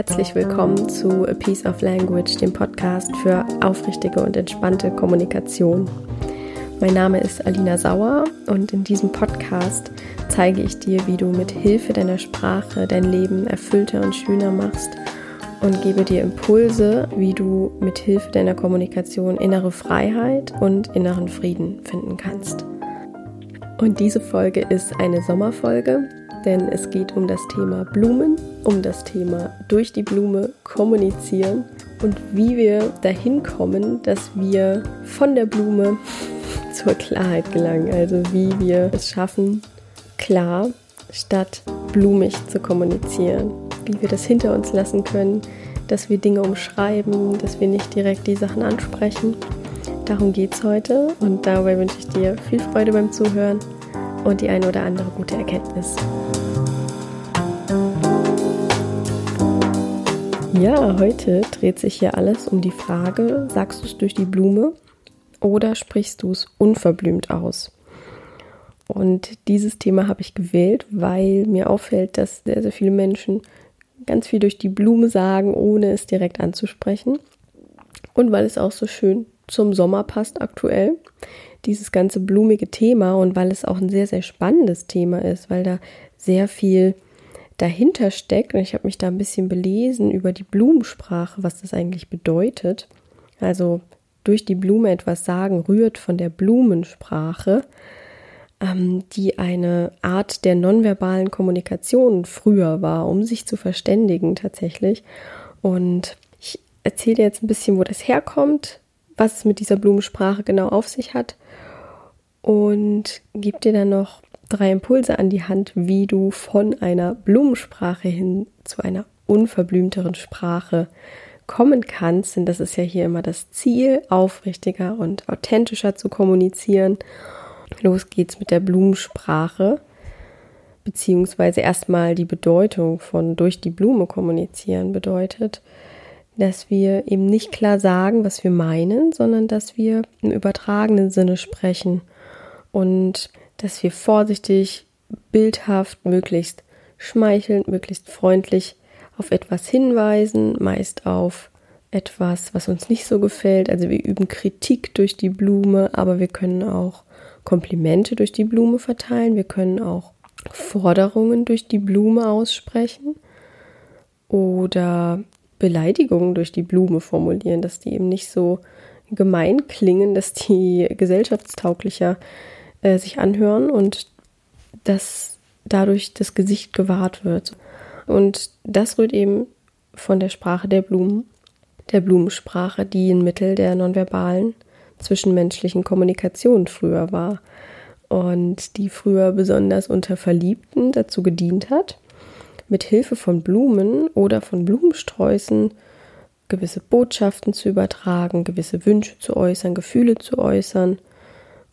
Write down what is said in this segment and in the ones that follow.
Herzlich willkommen zu A Piece of Language, dem Podcast für aufrichtige und entspannte Kommunikation. Mein Name ist Alina Sauer und in diesem Podcast zeige ich dir, wie du mit Hilfe deiner Sprache dein Leben erfüllter und schöner machst und gebe dir Impulse, wie du mit Hilfe deiner Kommunikation innere Freiheit und inneren Frieden finden kannst. Und diese Folge ist eine Sommerfolge, denn es geht um das Thema Blumen, um das Thema durch die Blume kommunizieren und wie wir dahin kommen, dass wir von der Blume zur Klarheit gelangen. Also wie wir es schaffen, klar statt blumig zu kommunizieren. Wie wir das hinter uns lassen können, dass wir Dinge umschreiben, dass wir nicht direkt die Sachen ansprechen. Darum geht es heute und dabei wünsche ich dir viel Freude beim Zuhören und die eine oder andere gute Erkenntnis. Ja, heute dreht sich hier alles um die Frage, sagst du es durch die Blume oder sprichst du es unverblümt aus? Und dieses Thema habe ich gewählt, weil mir auffällt, dass sehr, sehr viele Menschen ganz viel durch die Blume sagen, ohne es direkt anzusprechen. Und weil es auch so schön zum Sommer passt aktuell, dieses ganze blumige Thema und weil es auch ein sehr, sehr spannendes Thema ist, weil da sehr viel dahinter steckt. Und ich habe mich da ein bisschen belesen über die Blumensprache, was das eigentlich bedeutet. Also durch die Blume etwas sagen, rührt von der Blumensprache, ähm, die eine Art der nonverbalen Kommunikation früher war, um sich zu verständigen tatsächlich. Und ich erzähle jetzt ein bisschen, wo das herkommt, was es mit dieser Blumensprache genau auf sich hat und gebe dir dann noch drei Impulse an die Hand, wie du von einer Blumensprache hin zu einer unverblümteren Sprache kommen kannst. Denn das ist ja hier immer das Ziel, aufrichtiger und authentischer zu kommunizieren. Los geht's mit der Blumensprache, beziehungsweise erstmal die Bedeutung von durch die Blume kommunizieren bedeutet, dass wir eben nicht klar sagen, was wir meinen, sondern dass wir im übertragenen Sinne sprechen und dass wir vorsichtig, bildhaft, möglichst schmeichelnd, möglichst freundlich auf etwas hinweisen, meist auf etwas, was uns nicht so gefällt. Also wir üben Kritik durch die Blume, aber wir können auch Komplimente durch die Blume verteilen. Wir können auch Forderungen durch die Blume aussprechen oder Beleidigungen durch die Blume formulieren, dass die eben nicht so gemein klingen, dass die gesellschaftstauglicher äh, sich anhören und dass dadurch das Gesicht gewahrt wird. Und das rührt eben von der Sprache der Blumen, der Blumensprache, die ein Mittel der nonverbalen zwischenmenschlichen Kommunikation früher war und die früher besonders unter Verliebten dazu gedient hat, mit Hilfe von Blumen oder von Blumensträußen gewisse Botschaften zu übertragen, gewisse Wünsche zu äußern, Gefühle zu äußern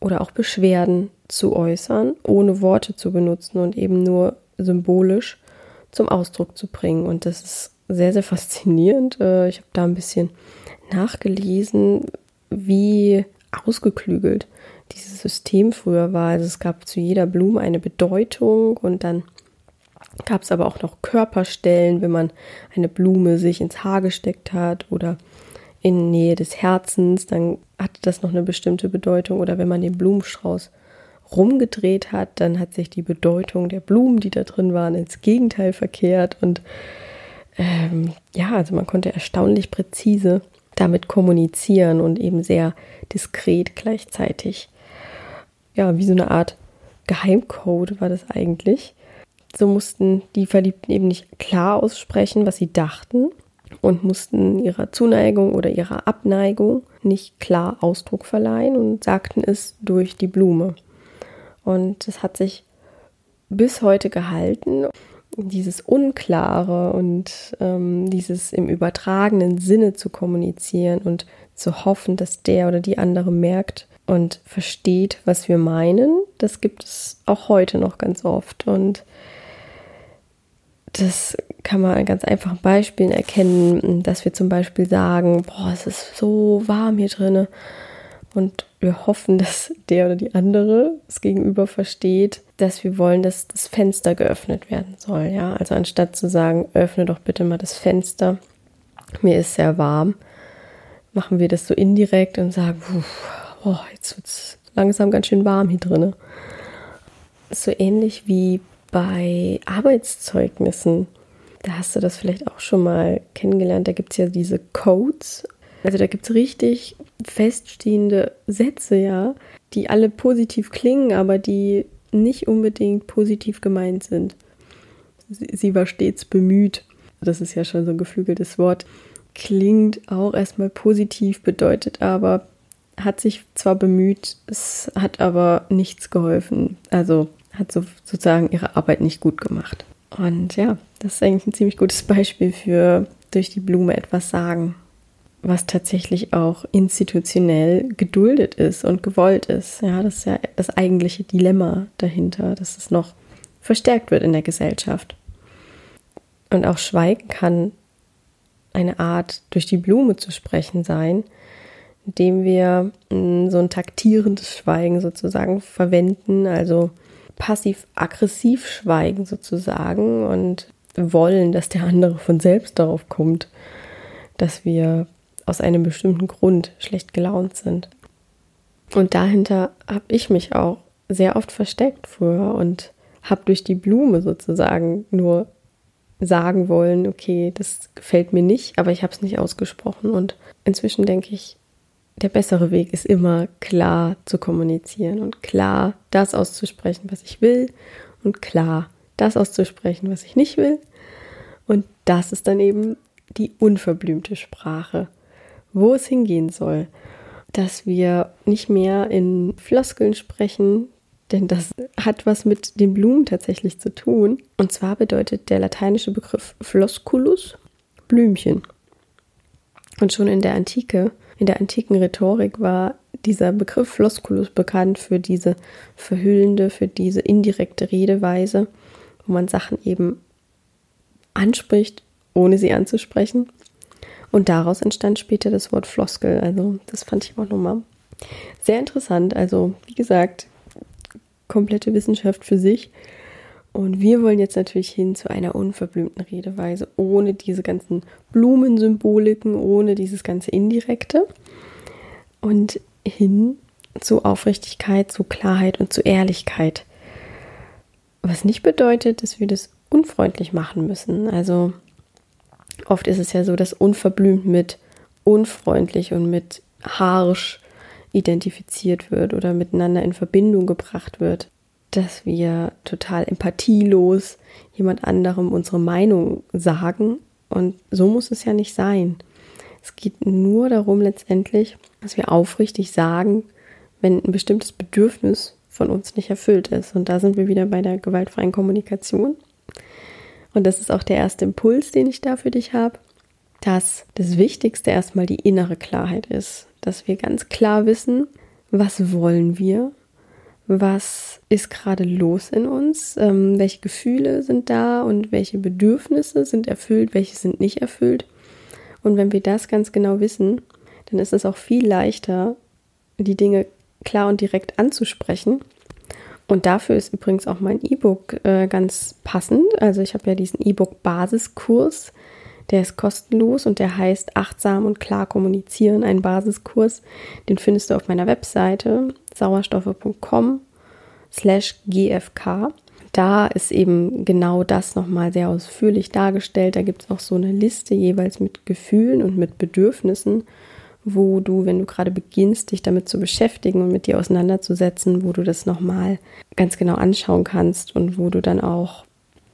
oder auch Beschwerden zu äußern, ohne Worte zu benutzen und eben nur symbolisch zum Ausdruck zu bringen. Und das ist sehr, sehr faszinierend. Äh, ich habe da ein bisschen nachgelesen, wie ausgeklügelt dieses System früher war. Also es gab zu jeder Blume eine Bedeutung und dann gab es aber auch noch Körperstellen, wenn man eine Blume sich ins Haar gesteckt hat oder in Nähe des Herzens, dann hatte das noch eine bestimmte Bedeutung. Oder wenn man den Blumenstrauß rumgedreht hat, dann hat sich die Bedeutung der Blumen, die da drin waren, ins Gegenteil verkehrt. Und ähm, ja, also man konnte erstaunlich präzise damit kommunizieren und eben sehr diskret gleichzeitig. Ja, wie so eine Art Geheimcode war das eigentlich. So mussten die Verliebten eben nicht klar aussprechen, was sie dachten, und mussten ihrer Zuneigung oder ihrer Abneigung nicht klar Ausdruck verleihen und sagten es durch die Blume. Und es hat sich bis heute gehalten, dieses Unklare und ähm, dieses im übertragenen Sinne zu kommunizieren und zu hoffen, dass der oder die andere merkt und versteht, was wir meinen, das gibt es auch heute noch ganz oft. Und das kann man an ganz einfachen Beispielen erkennen, dass wir zum Beispiel sagen, boah, es ist so warm hier drinne und wir hoffen, dass der oder die andere es gegenüber versteht, dass wir wollen, dass das Fenster geöffnet werden soll. Ja, also anstatt zu sagen, öffne doch bitte mal das Fenster, mir ist sehr warm, machen wir das so indirekt und sagen, oh, jetzt wird es langsam ganz schön warm hier drin. So ähnlich wie bei Arbeitszeugnissen. Da hast du das vielleicht auch schon mal kennengelernt. Da gibt es ja diese Codes. Also da gibt es richtig feststehende Sätze, ja, die alle positiv klingen, aber die nicht unbedingt positiv gemeint sind. Sie, war stets bemüht. Das ist ja schon so ein geflügeltes Wort. Klingt auch erstmal positiv, bedeutet aber, hat sich zwar bemüht, es hat aber nichts geholfen. Also hat so, sozusagen ihre Arbeit nicht gut gemacht. Und ja, das ist eigentlich ein ziemlich gutes Beispiel für durch die Blume etwas sagen, was tatsächlich auch institutionell geduldet ist und gewollt ist. Ja, das ist ja das eigentliche Dilemma dahinter, dass es noch verstärkt wird in der Gesellschaft. Und auch Schweigen kann eine Art, durch die Blume zu sprechen sein, indem wir mm, so ein taktierendes Schweigen sozusagen verwenden, also passiv-aggressiv schweigen sozusagen und wollen, dass der andere von selbst darauf kommt, dass wir aus einem bestimmten Grund schlecht gelaunt sind. Und dahinter habe ich mich auch sehr oft versteckt früher und habe durch die Blume sozusagen nur sagen wollen, okay, das gefällt mir nicht, aber ich habe es nicht ausgesprochen. Und inzwischen denke ich, der bessere Weg ist immer klar zu kommunizieren und klar das auszusprechen, was ich will und klar das auszusprechen, was ich nicht will. Und das ist dann eben die unverblümte Sprache, wo es hingehen soll, dass wir nicht mehr in Floskeln sprechen, denn das hat was mit den Blumen tatsächlich zu tun. Und zwar bedeutet der lateinische Begriff Flosculus Blümchen. Und schon in der Antike in der antiken Rhetorik war dieser Begriff Flosculus bekannt für diese verhüllende, für diese indirekte Redeweise, wo man Sachen eben anspricht, ohne sie anzusprechen. Und daraus entstand später das Wort Floskel. Also das fand ich auch nochmal sehr interessant. Also wie gesagt, komplette Wissenschaft für sich. Und wir wollen jetzt natürlich hin zu einer unverblümten Redeweise, ohne diese ganzen Blumensymboliken, ohne dieses ganze Indirekte. Und hin zu Aufrichtigkeit, zu Klarheit und zu Ehrlichkeit. Was nicht bedeutet, dass wir das unfreundlich machen müssen. Also oft ist es ja so, dass unverblümt mit unfreundlich und mit harsch identifiziert wird oder miteinander in Verbindung gebracht wird dass wir total empathielos jemand anderem unsere Meinung sagen. Und so muss es ja nicht sein. Es geht nur darum letztendlich, dass wir aufrichtig sagen, wenn ein bestimmtes Bedürfnis von uns nicht erfüllt ist. Und da sind wir wieder bei der gewaltfreien Kommunikation. Und das ist auch der erste Impuls, den ich da für dich habe, dass das Wichtigste erstmal die innere Klarheit ist. Dass wir ganz klar wissen, was wollen wir was ist gerade los in uns, ähm, welche Gefühle sind da und welche Bedürfnisse sind erfüllt, welche sind nicht erfüllt. Und wenn wir das ganz genau wissen, dann ist es auch viel leichter, die Dinge klar und direkt anzusprechen. Und dafür ist übrigens auch mein E-Book äh, ganz passend. Also ich habe ja diesen E-Book-Basiskurs, der ist kostenlos und der heißt Achtsam und klar kommunizieren, ein Basiskurs. Den findest du auf meiner Webseite sauerstoffe.com slash gfk. Da ist eben genau das nochmal sehr ausführlich dargestellt. Da gibt es auch so eine Liste jeweils mit Gefühlen und mit Bedürfnissen, wo du, wenn du gerade beginnst, dich damit zu beschäftigen und mit dir auseinanderzusetzen, wo du das nochmal ganz genau anschauen kannst und wo du dann auch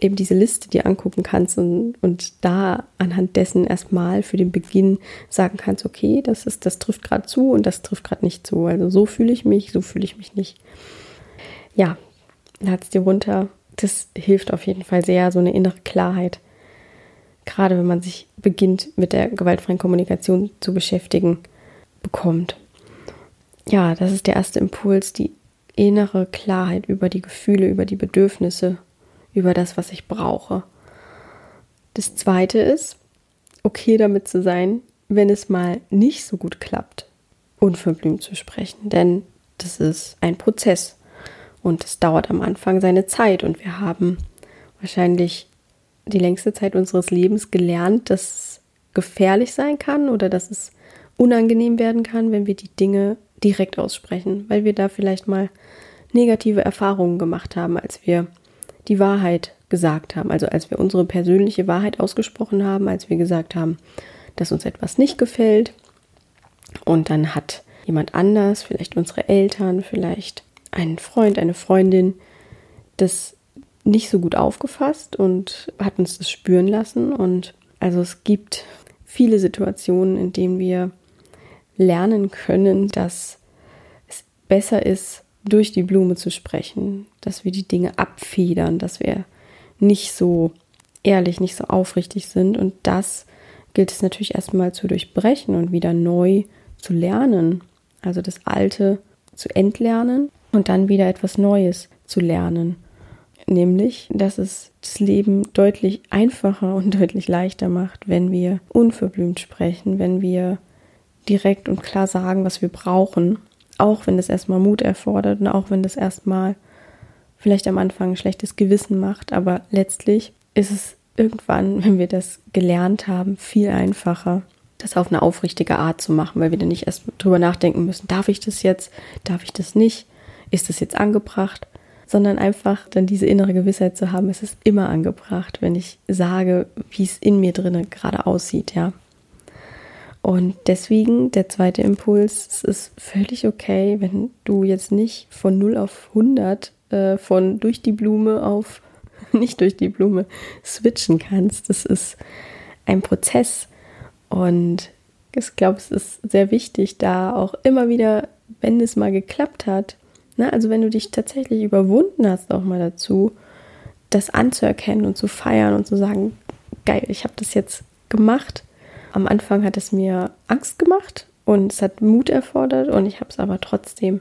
eben diese Liste dir angucken kannst und, und da anhand dessen erstmal für den Beginn sagen kannst, okay, das ist, das trifft gerade zu und das trifft gerade nicht zu. Also so fühle ich mich, so fühle ich mich nicht. Ja, lad es dir runter. Das hilft auf jeden Fall sehr, so eine innere Klarheit. Gerade wenn man sich beginnt, mit der gewaltfreien Kommunikation zu beschäftigen, bekommt. Ja, das ist der erste Impuls, die innere Klarheit über die Gefühle, über die Bedürfnisse über das, was ich brauche. Das zweite ist, okay damit zu sein, wenn es mal nicht so gut klappt. unverblümt zu sprechen. Denn das ist ein Prozess und es dauert am Anfang seine Zeit. Und wir haben wahrscheinlich die längste Zeit unseres Lebens gelernt, dass es gefährlich sein kann oder dass es unangenehm werden kann, wenn wir die Dinge direkt aussprechen, weil wir da vielleicht mal negative Erfahrungen gemacht haben, als wir die Wahrheit gesagt haben, also als wir unsere persönliche Wahrheit ausgesprochen haben, als wir gesagt haben, dass uns etwas nicht gefällt. Und dann hat jemand anders, vielleicht unsere Eltern, vielleicht ein Freund, eine Freundin, das nicht so gut aufgefasst und hat uns das spüren lassen und also es gibt viele Situationen, in denen wir lernen können, dass es besser ist, durch die Blume zu sprechen, dass wir die Dinge abfedern, dass wir nicht so ehrlich, nicht so aufrichtig sind. Und das gilt es natürlich erstmal zu durchbrechen und wieder neu zu lernen. Also das Alte zu entlernen und dann wieder etwas Neues zu lernen. Nämlich, dass es das Leben deutlich einfacher und deutlich leichter macht, wenn wir unverblümt sprechen, wenn wir direkt und klar sagen, was wir brauchen, auch wenn das erstmal Mut erfordert und auch wenn das erstmal vielleicht am Anfang ein schlechtes Gewissen macht, aber letztlich ist es irgendwann, wenn wir das gelernt haben, viel einfacher, das auf eine aufrichtige Art zu machen, weil wir dann nicht erst drüber nachdenken müssen, darf ich das jetzt, darf ich das nicht, ist das jetzt angebracht, sondern einfach dann diese innere Gewissheit zu haben, es ist immer angebracht, wenn ich sage, wie es in mir drinne gerade aussieht, ja. Und deswegen der zweite Impuls, es ist völlig okay, wenn du jetzt nicht von 0 auf 100 äh, von durch die Blume auf nicht durch die Blume switchen kannst. Das ist ein Prozess und ich glaube, es ist sehr wichtig, da auch immer wieder, wenn es mal geklappt hat, ne, also wenn du dich tatsächlich überwunden hast, auch mal dazu, das anzuerkennen und zu feiern und zu sagen, geil, ich habe das jetzt gemacht. Am Anfang hat es mir Angst gemacht und es hat Mut erfordert und ich habe es aber trotzdem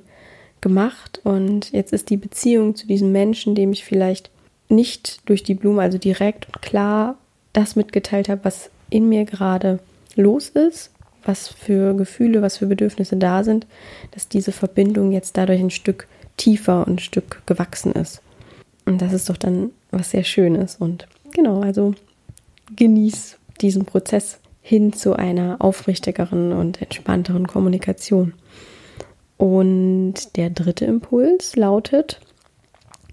gemacht. Und jetzt ist die Beziehung zu diesem Menschen, dem ich vielleicht nicht durch die Blume, also direkt und klar das mitgeteilt habe, was in mir gerade los ist, was für Gefühle, was für Bedürfnisse da sind, dass diese Verbindung jetzt dadurch ein Stück tiefer und ein Stück gewachsen ist. Und das ist doch dann was sehr Schönes. Und genau, also genieß diesen Prozess hin zu einer aufrichtigeren und entspannteren Kommunikation. Und der dritte Impuls lautet,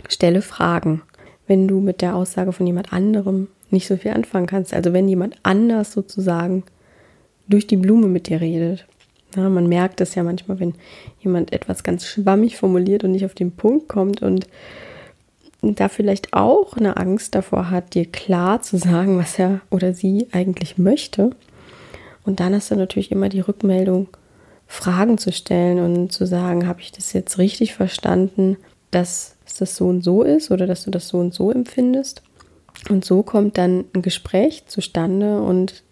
stelle Fragen. Wenn du mit der Aussage von jemand anderem nicht so viel anfangen kannst, also wenn jemand anders sozusagen durch die Blume mit dir redet. Ja, man merkt es ja manchmal, wenn jemand etwas ganz schwammig formuliert und nicht auf den Punkt kommt und da vielleicht auch eine Angst davor hat, dir klar zu sagen, was er oder sie eigentlich möchte. Und dann hast du natürlich immer die Rückmeldung, Fragen zu stellen und zu sagen, habe ich das jetzt richtig verstanden, dass das so und so ist oder dass du das so und so empfindest. Und so kommt dann ein Gespräch zustande und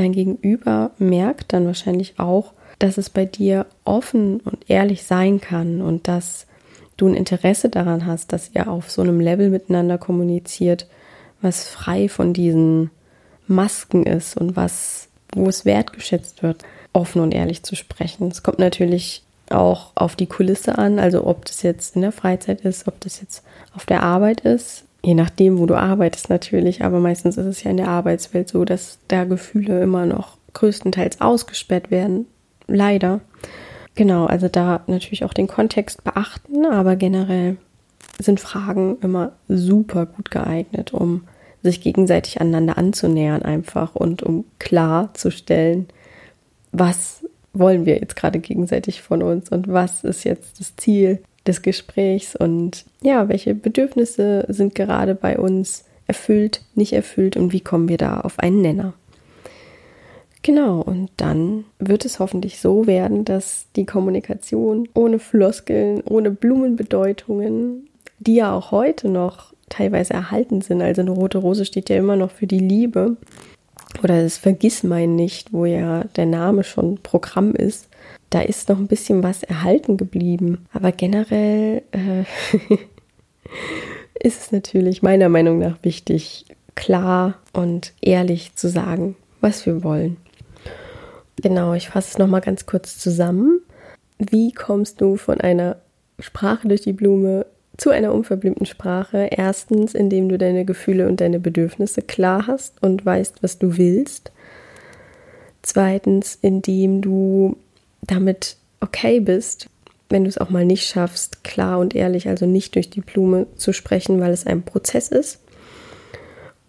dein Gegenüber merkt dann wahrscheinlich auch, dass es bei dir offen und ehrlich sein kann und dass du ein Interesse daran hast, dass ihr auf so einem Level miteinander kommuniziert, was frei von diesen Masken ist und was, wo es wertgeschätzt wird, offen und ehrlich zu sprechen. Es kommt natürlich auch auf die Kulisse an, also ob das jetzt in der Freizeit ist, ob das jetzt auf der Arbeit ist, je nachdem, wo du arbeitest natürlich, aber meistens ist es ja in der Arbeitswelt so, dass da Gefühle immer noch größtenteils ausgesperrt werden, leider. Genau, also da natürlich auch den Kontext beachten, aber generell sind Fragen immer super gut geeignet, um sich gegenseitig aneinander anzunähern einfach und um klarzustellen, was wollen wir jetzt gerade gegenseitig von uns und was ist jetzt das Ziel des Gesprächs und ja, welche Bedürfnisse sind gerade bei uns erfüllt, nicht erfüllt und wie kommen wir da auf einen Nenner. Genau, und dann wird es hoffentlich so werden, dass die Kommunikation ohne Floskeln, ohne Blumenbedeutungen, die ja auch heute noch teilweise erhalten sind, also eine rote Rose steht ja immer noch für die Liebe, oder das Vergissmein nicht, wo ja der Name schon Programm ist, da ist noch ein bisschen was erhalten geblieben. Aber generell äh, ist es natürlich meiner Meinung nach wichtig, klar und ehrlich zu sagen, was wir wollen. Genau, ich fasse es nochmal ganz kurz zusammen. wie kommst du von einer Sprache durch die Blume zu einer unverblümten Sprache? Erstens, indem du deine Gefühle und deine Bedürfnisse klar hast und weißt, was du willst. Zweitens, indem du damit okay bist, wenn du es auch mal nicht schaffst, klar und ehrlich, also nicht durch die Blume zu sprechen, weil es ein Prozess ist.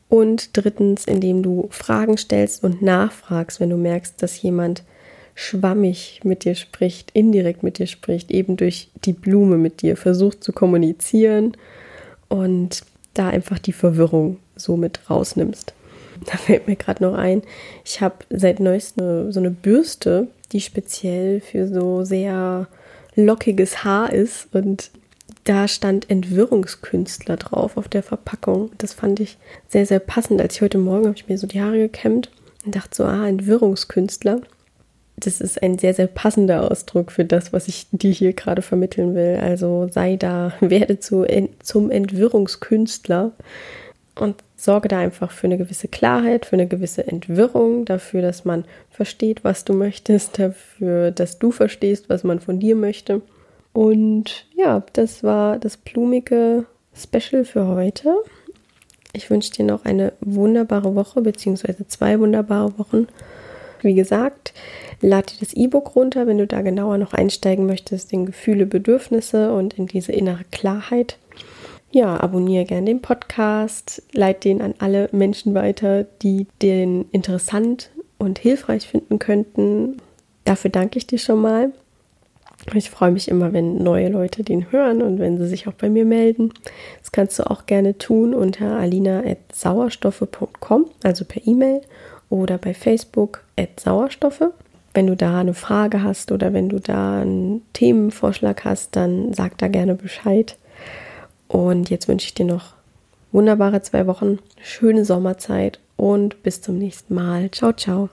Und drittens, indem du Fragen stellst und nachfragst, wenn du merkst, dass jemand schwammig mit dir spricht, indirekt mit dir spricht, eben durch die Blume mit dir versucht zu kommunizieren und da einfach die Verwirrung so mit rausnimmst. Da fällt mir gerade noch ein, ich habe seit neuestem so eine Bürste, die speziell für so sehr lockiges Haar ist und da stand Entwirrungskünstler drauf auf der Verpackung. Das fand ich sehr, sehr passend. Als ich heute Morgen habe ich mir so die Haare gekämmt und dachte so, ah, Entwirrungskünstler. Das ist ein sehr, sehr passender Ausdruck für das, was ich dir hier gerade vermitteln will. Also sei da, werde zu, zum Entwirrungskünstler und sorge da einfach für eine gewisse Klarheit, für eine gewisse Entwirrung, dafür, dass man versteht, was du möchtest, dafür, dass du verstehst, was man von dir möchte. Und ja, das war das blumige Special für heute. Ich wünsche dir noch eine wunderbare Woche, beziehungsweise zwei wunderbare Wochen. Wie gesagt, lad dir das E-Book runter, wenn du da genauer noch einsteigen möchtest in Gefühle, Bedürfnisse und in diese innere Klarheit. Ja, abonniere gerne den Podcast, leite den an alle Menschen weiter, die den interessant und hilfreich finden könnten. Dafür danke ich dir schon mal. Ich freue mich immer, wenn neue Leute den hören und wenn sie sich auch bei mir melden. Das kannst du auch gerne tun unter alina.sauerstoffe.com, also per E-Mail oder bei Facebook Sauerstoffe. Wenn du da eine Frage hast oder wenn du da einen Themenvorschlag hast, dann sag da gerne Bescheid. Und jetzt wünsche ich dir noch wunderbare zwei Wochen, schöne Sommerzeit und bis zum nächsten Mal. Ciao, ciao.